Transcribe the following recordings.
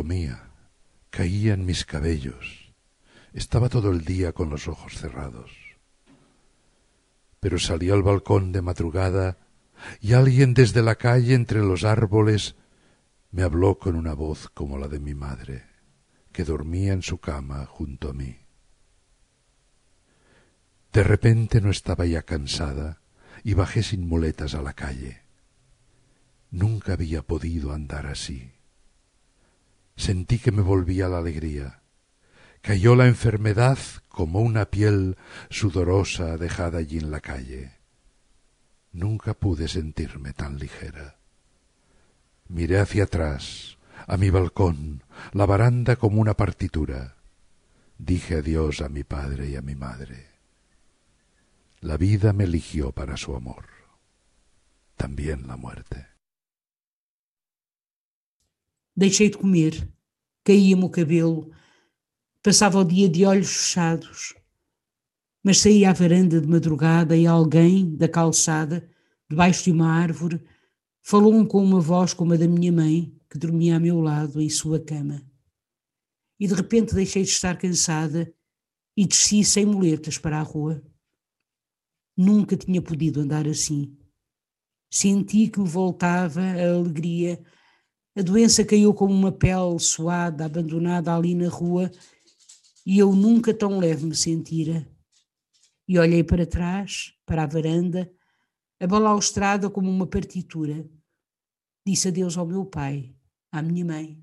Comía, caían mis cabellos, estaba todo el día con los ojos cerrados. Pero salí al balcón de madrugada y alguien desde la calle entre los árboles me habló con una voz como la de mi madre, que dormía en su cama junto a mí. De repente no estaba ya cansada y bajé sin muletas a la calle. Nunca había podido andar así. Sentí que me volvía la alegría. Cayó la enfermedad como una piel sudorosa dejada allí en la calle. Nunca pude sentirme tan ligera. Miré hacia atrás, a mi balcón, la baranda como una partitura. Dije adiós a mi padre y a mi madre. La vida me eligió para su amor, también la muerte. Deixei de comer, caía-me o cabelo, passava o dia de olhos fechados. Mas saí à varanda de madrugada e alguém, da calçada, debaixo de uma árvore, falou-me com uma voz como a da minha mãe, que dormia a meu lado em sua cama. E de repente deixei de estar cansada e desci sem muletas para a rua. Nunca tinha podido andar assim. Senti que me voltava a alegria. A doença caiu como uma pele suada, abandonada ali na rua, e eu nunca tão leve me sentira. E olhei para trás, para a varanda, a balaustrada como uma partitura. Disse adeus ao meu pai, à minha mãe.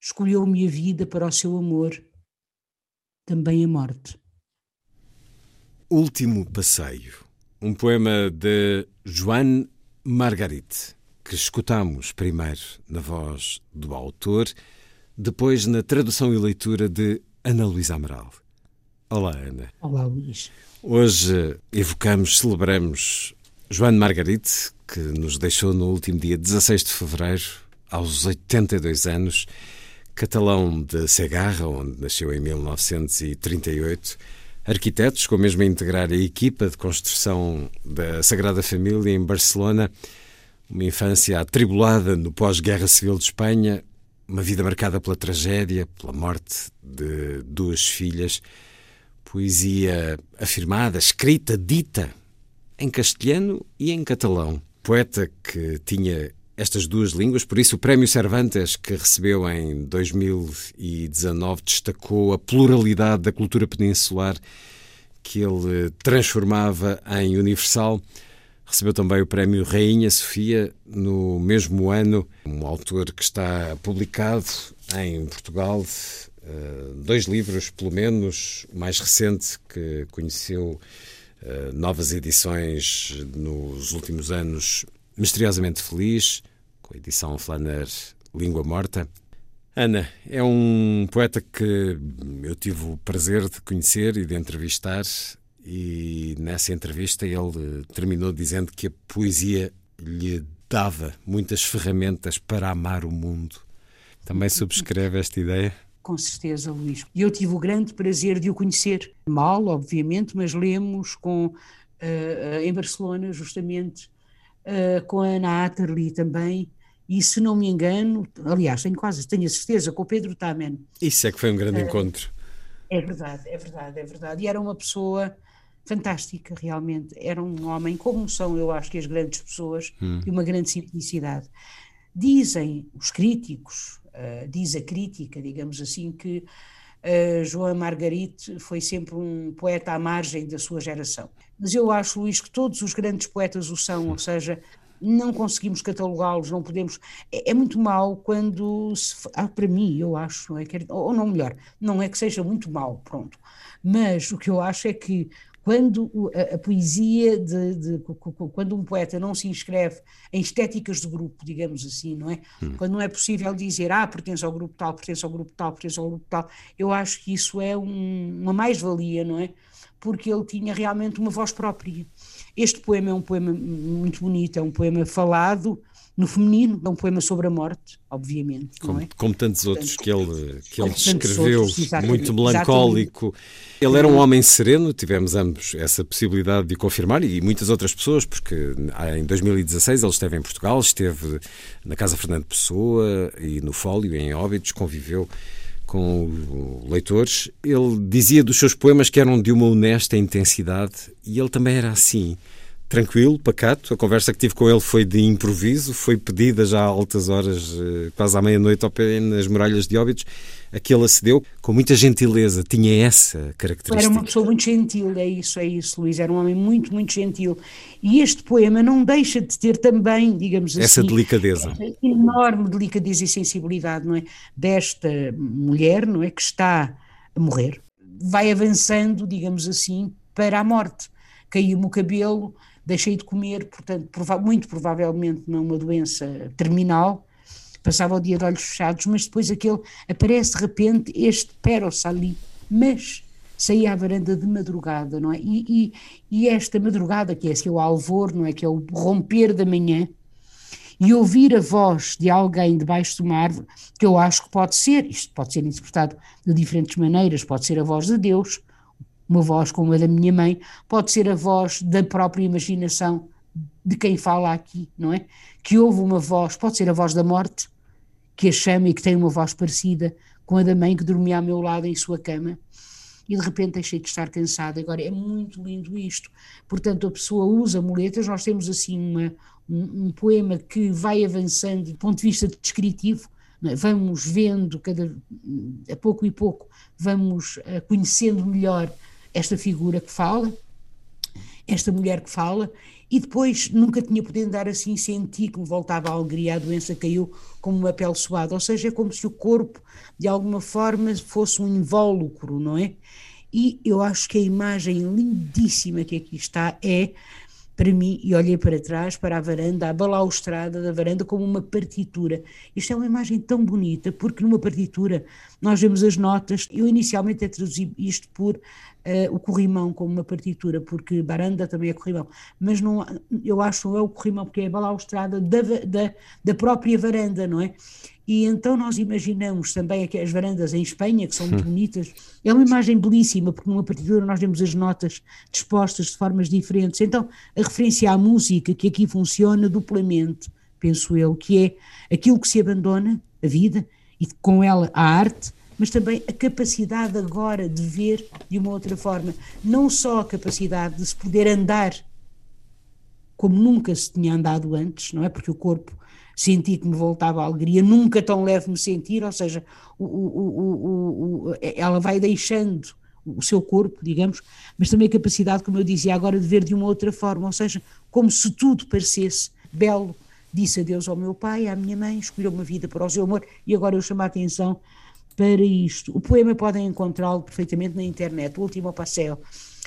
Escolheu-me a vida para o seu amor, também a morte. Último Passeio, um poema de Joan Margarit, que escutamos primeiro na voz do autor, depois na tradução e leitura de Ana Luísa Amaral. Olá, Ana. Olá, Luís. Hoje evocamos, celebramos Joan Margarit, que nos deixou no último dia 16 de fevereiro, aos 82 anos, catalão de Segarra, onde nasceu em 1938 arquitetos, com mesmo a integrar a equipa de construção da Sagrada Família em Barcelona, uma infância atribulada no pós-guerra civil de Espanha, uma vida marcada pela tragédia, pela morte de duas filhas, poesia afirmada, escrita, dita em castelhano e em catalão. Poeta que tinha estas duas línguas, por isso o Prémio Cervantes, que recebeu em 2019, destacou a pluralidade da cultura peninsular que ele transformava em universal. Recebeu também o Prémio Rainha Sofia no mesmo ano, um autor que está publicado em Portugal, eh, dois livros, pelo menos, o mais recente, que conheceu eh, novas edições nos últimos anos, Misteriosamente Feliz, com a edição Flaner Língua Morta. Ana, é um poeta que eu tive o prazer de conhecer e de entrevistar, e nessa entrevista ele terminou dizendo que a poesia lhe dava muitas ferramentas para amar o mundo. Também subscreve esta ideia? Com certeza, Luís. E eu tive o grande prazer de o conhecer. Mal, obviamente, mas lemos com, uh, em Barcelona, justamente, uh, com a Ana Atterley também, e se não me engano, aliás, tenho quase, tenho a certeza, com o Pedro Tamen. Isso é que foi um grande uh, encontro. É verdade, é verdade, é verdade. E era uma pessoa fantástica, realmente. Era um homem, como são, eu acho que as grandes pessoas, hum. de uma grande simplicidade. Dizem os críticos, uh, diz a crítica, digamos assim, que uh, João Margarite foi sempre um poeta à margem da sua geração. Mas eu acho, Luís, que todos os grandes poetas o são, ou seja, não conseguimos catalogá-los, não podemos. É, é, muito mal quando se. Ah, para mim, eu acho, não é? Ou não melhor, não é que seja muito mal, pronto. Mas o que eu acho é que quando a, a poesia de, de, quando um poeta não se inscreve em estéticas de grupo, digamos assim, não é? Hum. Quando não é possível dizer, ah, pertence ao grupo tal, pertence ao grupo tal, pertence ao grupo tal, eu acho que isso é um, uma mais-valia, não é? Porque ele tinha realmente uma voz própria. Este poema é um poema muito bonito, é um poema falado, no feminino, é um poema sobre a morte, obviamente. Como, é? como tantos outros que ele, que ele escreveu, outros, muito melancólico. Exatamente. Ele era um homem sereno, tivemos ambos essa possibilidade de confirmar, e muitas outras pessoas, porque em 2016 ele esteve em Portugal, esteve na Casa Fernando Pessoa e no Fólio, em Óbidos, conviveu com leitores. Ele dizia dos seus poemas que eram de uma honesta intensidade, e ele também era assim tranquilo, pacato. A conversa que tive com ele foi de improviso, foi pedida já a altas horas, eh, quase à meia-noite, nas muralhas de Óbidos, a que ele acedeu com muita gentileza, tinha essa característica. Era uma pessoa muito gentil, é isso, é isso, Luís, era um homem muito, muito gentil. E este poema não deixa de ter também, digamos assim... Essa delicadeza. enorme delicadeza e sensibilidade, não é? Desta mulher, não é? Que está a morrer, vai avançando, digamos assim, para a morte. Caiu-me o cabelo, deixei de comer, portanto, prova muito provavelmente numa doença terminal, passava o dia de olhos fechados, mas depois aquele, aparece de repente este Peros ali, mas saía à varanda de madrugada, não é? E, e, e esta madrugada, que é assim, o alvor, não é? Que é o romper da manhã, e ouvir a voz de alguém debaixo de uma árvore, que eu acho que pode ser, isto pode ser interpretado de diferentes maneiras, pode ser a voz de Deus, uma voz como a da minha mãe, pode ser a voz da própria imaginação de quem fala aqui, não é? Que ouve uma voz, pode ser a voz da morte, que a chama e que tem uma voz parecida com a da mãe que dormia ao meu lado em sua cama. E de repente deixei de estar cansada. Agora é muito lindo isto. Portanto, a pessoa usa muletas. Nós temos assim uma, um, um poema que vai avançando do ponto de vista descritivo. É? Vamos vendo cada, a pouco e pouco, vamos uh, conhecendo melhor esta figura que fala, esta mulher que fala, e depois nunca tinha podido dar assim, senti que me voltava a alegria, a doença caiu como uma pele suada, ou seja, é como se o corpo de alguma forma fosse um invólucro, não é? E eu acho que a imagem lindíssima que aqui está é para mim, e olhei para trás, para a varanda, a balaustrada da varanda, como uma partitura. Isto é uma imagem tão bonita, porque numa partitura nós vemos as notas. Eu inicialmente traduzi isto por uh, o corrimão, como uma partitura, porque baranda também é corrimão, mas não, eu acho que não é o corrimão, porque é a balaustrada da, da, da própria varanda, não é? E então nós imaginamos também aqui as varandas em Espanha, que são muito bonitas. É uma imagem belíssima, porque numa partitura nós vemos as notas dispostas de formas diferentes. Então, a referência à música, que aqui funciona duplamente, penso eu, que é aquilo que se abandona, a vida, e com ela a arte, mas também a capacidade agora de ver de uma outra forma. Não só a capacidade de se poder andar como nunca se tinha andado antes, não é? Porque o corpo senti que me voltava a alegria, nunca tão leve me sentir, ou seja, o, o, o, ela vai deixando o seu corpo, digamos, mas também a capacidade, como eu dizia agora, de ver de uma outra forma, ou seja, como se tudo parecesse belo. Disse adeus ao meu pai, à minha mãe, escolheu uma vida para o seu amor e agora eu chamo a atenção para isto. O poema podem encontrá-lo perfeitamente na internet, o último passeio.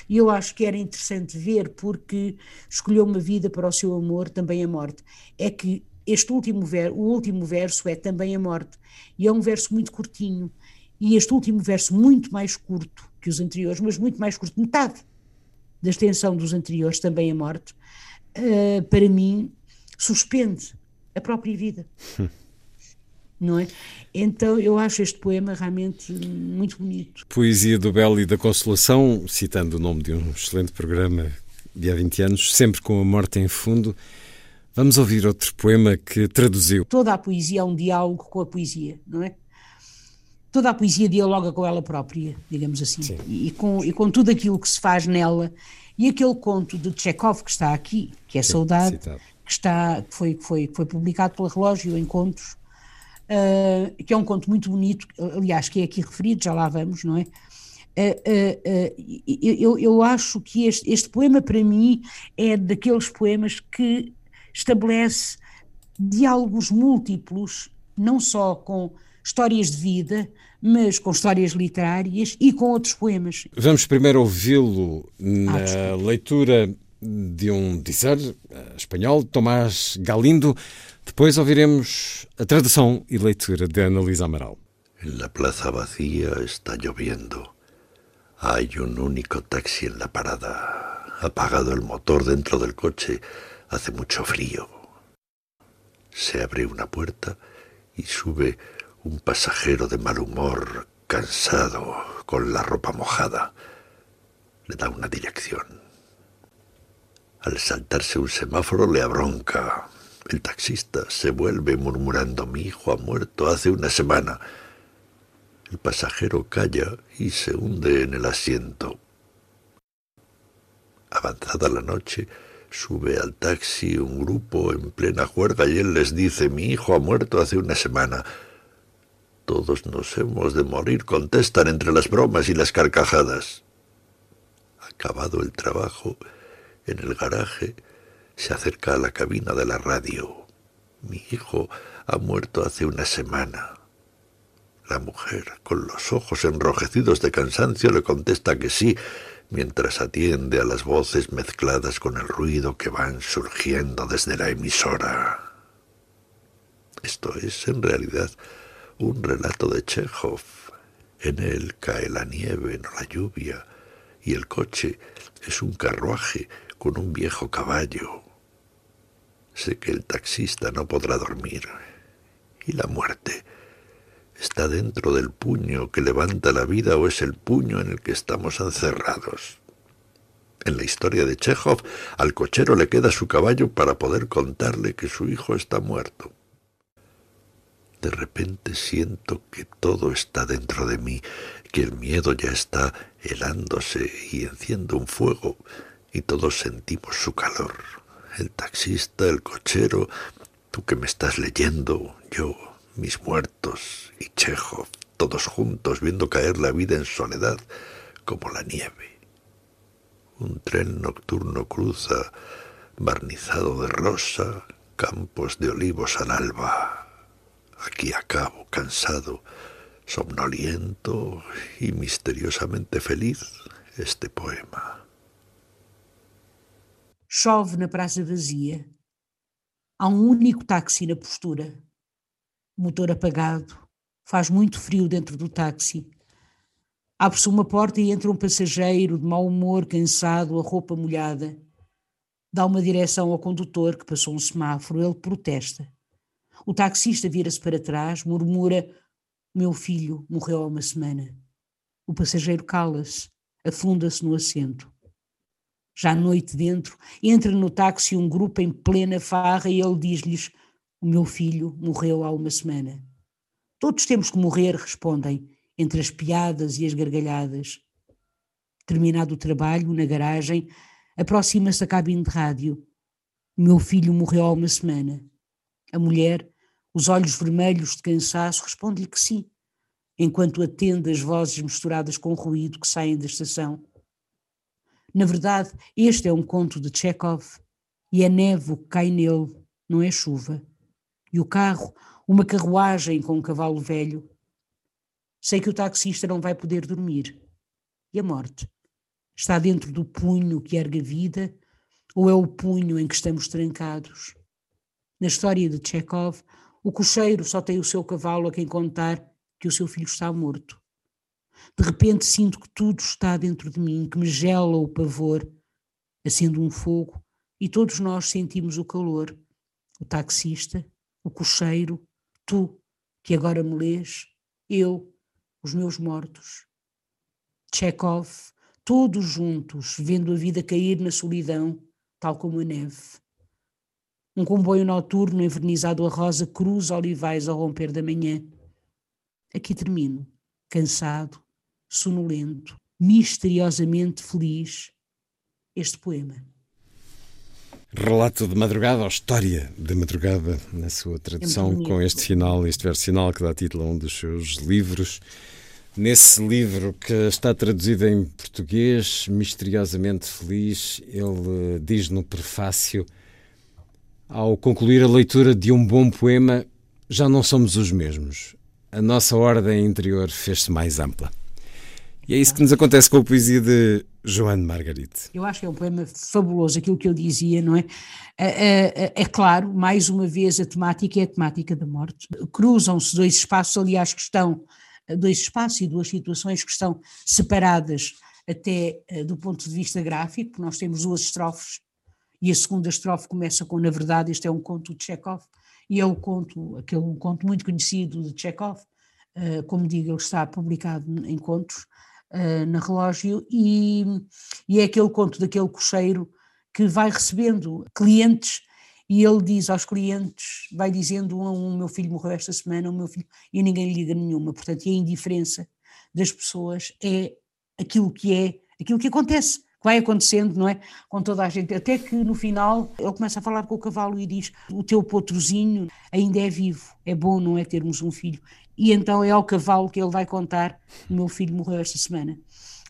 E eu acho que era interessante ver, porque escolheu uma vida para o seu amor, também a morte. É que este último verso, o último verso é também a morte, e é um verso muito curtinho, e este último verso muito mais curto que os anteriores, mas muito mais curto, metade da extensão dos anteriores, também a morte, uh, para mim suspende a própria vida. não é? Então eu acho este poema realmente muito bonito. Poesia do Belo e da Consolação, citando o nome de um excelente programa de há 20 anos, sempre com a morte em fundo. Vamos ouvir outro poema que traduziu. Toda a poesia é um diálogo com a poesia, não é? Toda a poesia dialoga com ela própria, digamos assim, e com, e com tudo aquilo que se faz nela. E aquele conto de Chekhov que está aqui, que é Sim, Saudade, citado. que, está, que, foi, que, foi, que foi publicado pela Relógio Encontros, uh, que é um conto muito bonito, aliás, que é aqui referido, já lá vamos, não é? Uh, uh, eu, eu acho que este, este poema, para mim, é daqueles poemas que estabelece diálogos múltiplos, não só com histórias de vida, mas com histórias literárias e com outros poemas. Vamos primeiro ouvi-lo na ah, leitura de um dizer eh, espanhol, Tomás Galindo. Depois ouviremos a tradução e leitura de Ana Luísa Amaral. En la plaza vacía está lloviendo. Hay un único taxi en la parada. Apagado el motor dentro del coche. Hace mucho frío. Se abre una puerta y sube un pasajero de mal humor, cansado, con la ropa mojada. Le da una dirección. Al saltarse un semáforo le abronca. El taxista se vuelve murmurando, mi hijo ha muerto hace una semana. El pasajero calla y se hunde en el asiento. Avanzada la noche, sube al taxi un grupo en plena juerga y él les dice, mi hijo ha muerto hace una semana. Todos nos hemos de morir, contestan entre las bromas y las carcajadas. Acabado el trabajo, en el garaje, se acerca a la cabina de la radio. Mi hijo ha muerto hace una semana. La mujer, con los ojos enrojecidos de cansancio, le contesta que sí, mientras atiende a las voces mezcladas con el ruido que van surgiendo desde la emisora. Esto es, en realidad, un relato de Chekhov. En él cae la nieve, no la lluvia, y el coche es un carruaje con un viejo caballo. Sé que el taxista no podrá dormir. ¿Y la muerte? ¿Está dentro del puño que levanta la vida o es el puño en el que estamos encerrados? En la historia de Chekhov, al cochero le queda su caballo para poder contarle que su hijo está muerto. De repente siento que todo está dentro de mí, que el miedo ya está helándose y enciende un fuego y todos sentimos su calor. El taxista, el cochero, tú que me estás leyendo, yo, mis muertos y Chejo, todos juntos viendo caer la vida en soledad como la nieve. Un tren nocturno cruza, barnizado de rosa, campos de olivos al alba. Aquí acabo, cansado, somnoliento y misteriosamente feliz, este poema. Chove na praça vazia. Há um único táxi na postura. Motor apagado. Faz muito frio dentro do táxi. Abre-se uma porta e entra um passageiro de mau humor, cansado, a roupa molhada. Dá uma direção ao condutor que passou um semáforo. Ele protesta. O taxista vira-se para trás, murmura: Meu filho morreu há uma semana. O passageiro cala-se, afunda-se no assento já à noite dentro, entra no táxi um grupo em plena farra e ele diz-lhes: O meu filho morreu há uma semana. Todos temos que morrer, respondem, entre as piadas e as gargalhadas. Terminado o trabalho, na garagem, aproxima-se a cabine de rádio. O meu filho morreu há uma semana. A mulher, os olhos vermelhos de cansaço, responde-lhe que sim, enquanto atende as vozes misturadas com ruído que saem da estação. Na verdade, este é um conto de Chekhov e é neve que cai nele, não é chuva. E o carro, uma carruagem com um cavalo velho. Sei que o taxista não vai poder dormir. E a morte? Está dentro do punho que ergue a vida ou é o punho em que estamos trancados? Na história de Chekhov, o cocheiro só tem o seu cavalo a quem contar que o seu filho está morto. De repente sinto que tudo está dentro de mim, que me gela o pavor. Acendo um fogo e todos nós sentimos o calor. O taxista, o cocheiro, tu, que agora me lês, eu, os meus mortos. Chekhov, todos juntos, vendo a vida cair na solidão, tal como a neve. Um comboio noturno envernizado a rosa cruza olivais ao romper da manhã. Aqui termino, cansado, sonolento, misteriosamente feliz, este poema. Relato de madrugada, ou história de madrugada, na sua tradução, com este final, este verso final que dá título a um dos seus livros. Nesse livro que está traduzido em português, misteriosamente feliz, ele diz no prefácio: Ao concluir a leitura de um bom poema, já não somos os mesmos. A nossa ordem interior fez-se mais ampla. E é isso que nos acontece com a poesia de Joana Margarite. Eu acho que é um poema fabuloso, aquilo que eu dizia, não é? É, é, é claro, mais uma vez, a temática é a temática da morte. Cruzam-se dois espaços, aliás, que estão, dois espaços e duas situações que estão separadas até eh, do ponto de vista gráfico, nós temos duas estrofes, e a segunda estrofe começa com, na verdade, este é um conto de Chekhov, e é o conto, aquele um conto muito conhecido de Chekhov, uh, como digo, ele está publicado em contos, uh, na relógio, e, e é aquele conto daquele cocheiro que vai recebendo clientes e ele diz aos clientes, vai dizendo um a um, meu filho morreu esta semana, o meu filho, e ninguém lhe liga nenhuma, portanto, a indiferença das pessoas é aquilo que é, aquilo que acontece, que vai acontecendo, não é? Com toda a gente, até que no final ele começa a falar com o cavalo e diz: O teu potrozinho ainda é vivo, é bom, não é? Termos um filho. E então é ao cavalo que ele vai contar: O meu filho morreu esta semana.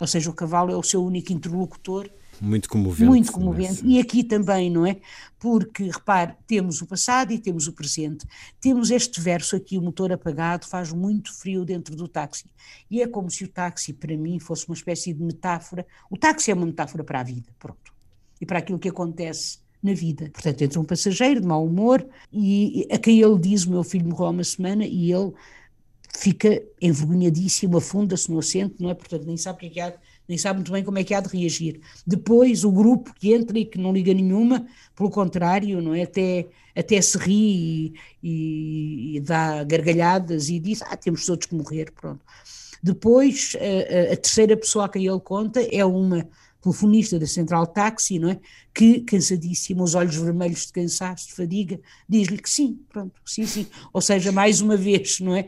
Ou seja, o cavalo é o seu único interlocutor muito comovente. Muito comovente. E aqui também, não é? Porque, repare, temos o passado e temos o presente. Temos este verso aqui, o motor apagado, faz muito frio dentro do táxi. E é como se o táxi, para mim, fosse uma espécie de metáfora. O táxi é uma metáfora para a vida, pronto. E para aquilo que acontece na vida. Portanto, entra um passageiro de mau humor e a quem ele diz: O meu filho morreu há uma semana, e ele fica envergonhadíssimo, afunda-se no assento, não é? Portanto, nem sabe o que é que há nem sabe muito bem como é que há de reagir. Depois, o grupo que entra e que não liga nenhuma, pelo contrário, não é? até, até se ri e, e, dá gargalhadas e diz: Ah, temos todos que morrer, pronto. Depois, a, a, terceira pessoa a quem ele conta é uma telefonista da Central Táxi, não é? Que, cansadíssima, os olhos vermelhos de cansaço, de fadiga, diz-lhe que sim, pronto, sim, sim. Ou seja, mais uma vez, não é?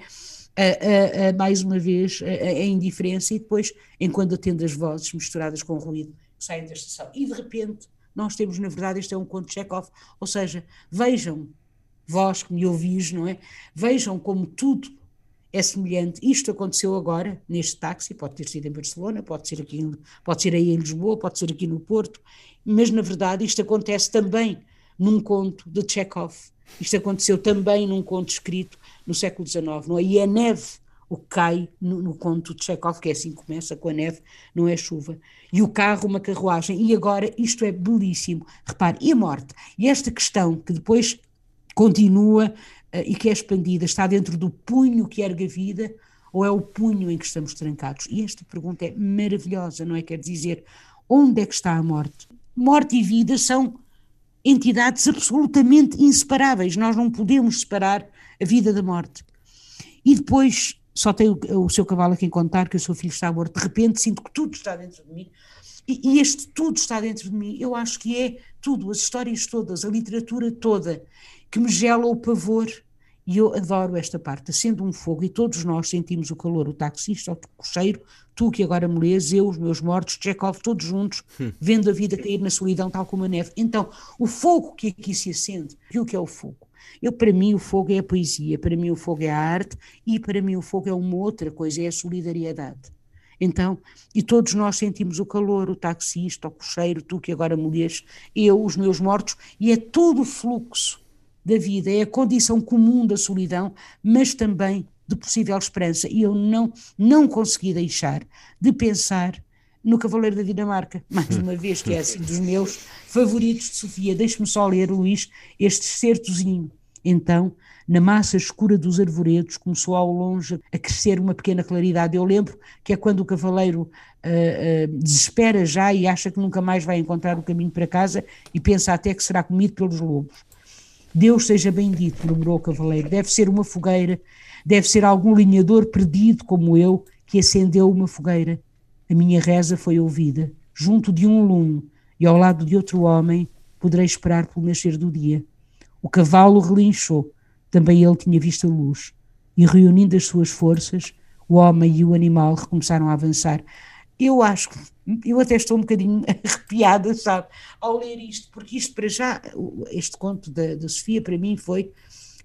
A, a, a, mais uma vez a, indiferença e depois, enquanto atende as vozes misturadas com ruído, saem da estação. E de repente, nós temos, na verdade, este é um conto de Chekhov, ou seja, vejam, vós que me ouvis, não é? Vejam como tudo é semelhante. Isto aconteceu agora, neste táxi, pode ter sido em Barcelona, pode ser aqui, pode ser aí em Lisboa, pode ser aqui no Porto, mas na verdade isto acontece também num conto de Chekhov. Isto aconteceu também num conto escrito no século XIX, não é? E é neve o que cai no, no conto de Chekhov, que é assim que começa, com a neve, não é chuva. E o carro, uma carruagem. E agora, isto é belíssimo. Repare, e a morte? E esta questão que depois continua uh, e que é expandida, está dentro do punho que ergue a vida ou é o punho em que estamos trancados? E esta pergunta é maravilhosa, não é? Quer dizer, onde é que está a morte? Morte e vida são entidades absolutamente inseparáveis. Nós não podemos separar a vida da morte. E depois só tem o, o seu cavalo a quem contar que o seu filho está morto. De repente sinto que tudo está dentro de mim. E, e este tudo está dentro de mim. Eu acho que é tudo, as histórias todas, a literatura toda, que me gela o pavor e eu adoro esta parte, acendo um fogo e todos nós sentimos o calor, o taxista, o cocheiro, tu que agora me lês, eu, os meus mortos, Chekhov, todos juntos, hum. vendo a vida cair na solidão tal como a neve. Então, o fogo que aqui se acende, e o que é o fogo? Eu, para mim o fogo é a poesia, para mim o fogo é a arte e para mim o fogo é uma outra coisa, é a solidariedade. Então, e todos nós sentimos o calor, o taxista, o cocheiro, tu que agora lês, eu, os meus mortos, e é todo o fluxo da vida, é a condição comum da solidão, mas também de possível esperança. E eu não, não consegui deixar de pensar no Cavaleiro da Dinamarca, mais uma vez, que é assim dos meus favoritos de Sofia. Deixe-me só ler, Luís, este certozinho. Então, na massa escura dos arvoredos, começou ao longe a crescer uma pequena claridade. Eu lembro que é quando o cavaleiro uh, uh, desespera já e acha que nunca mais vai encontrar o caminho para casa e pensa até que será comido pelos lobos. Deus seja bendito, murmurou o cavaleiro. Deve ser uma fogueira, deve ser algum linhador perdido como eu que acendeu uma fogueira. A minha reza foi ouvida. Junto de um lume e ao lado de outro homem, poderei esperar pelo nascer do dia. O cavalo relinchou, também ele tinha visto a luz. E reunindo as suas forças, o homem e o animal recomeçaram a avançar. Eu acho que eu até estou um bocadinho arrepiada, sabe, ao ler isto, porque isto para já, este conto da, da Sofia para mim foi,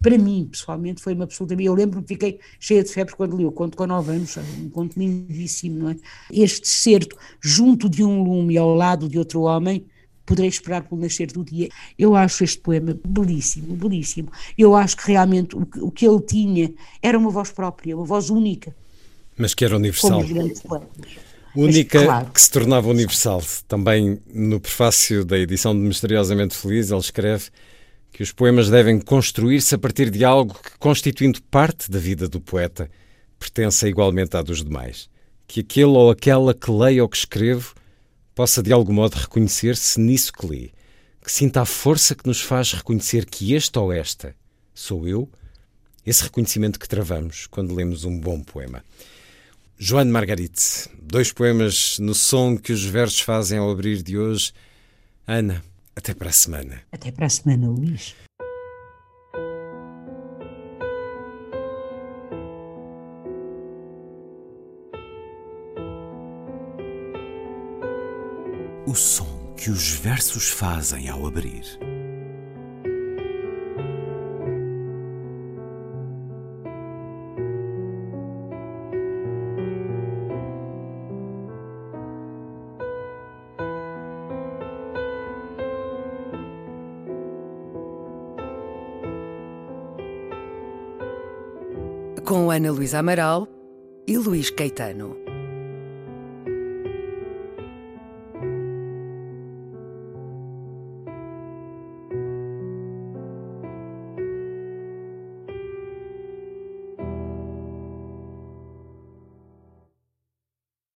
para mim pessoalmente foi uma absoluta, eu lembro-me que fiquei cheia de febre quando li o conto com nove anos, um conto lindíssimo, não é? Este certo junto de um lume ao lado de outro homem, poderei esperar pelo nascer do dia. Eu acho este poema belíssimo, belíssimo. Eu acho que realmente o que, o que ele tinha era uma voz própria, uma voz única. Mas que era universal. Única Mas, claro. que se tornava universal. Também no prefácio da edição de Misteriosamente Feliz, ele escreve que os poemas devem construir-se a partir de algo que, constituindo parte da vida do poeta, pertença igualmente à dos demais. Que aquele ou aquela que leia ou que escrevo possa de algum modo reconhecer-se nisso que li, que sinta a força que nos faz reconhecer que este ou esta sou eu, esse reconhecimento que travamos quando lemos um bom poema. Joana Margarite, dois poemas no som que os versos fazem ao abrir de hoje. Ana, até para a semana. Até para a semana, Luís. O som que os versos fazem ao abrir. Ana Luísa Amaral e Luís Caetano.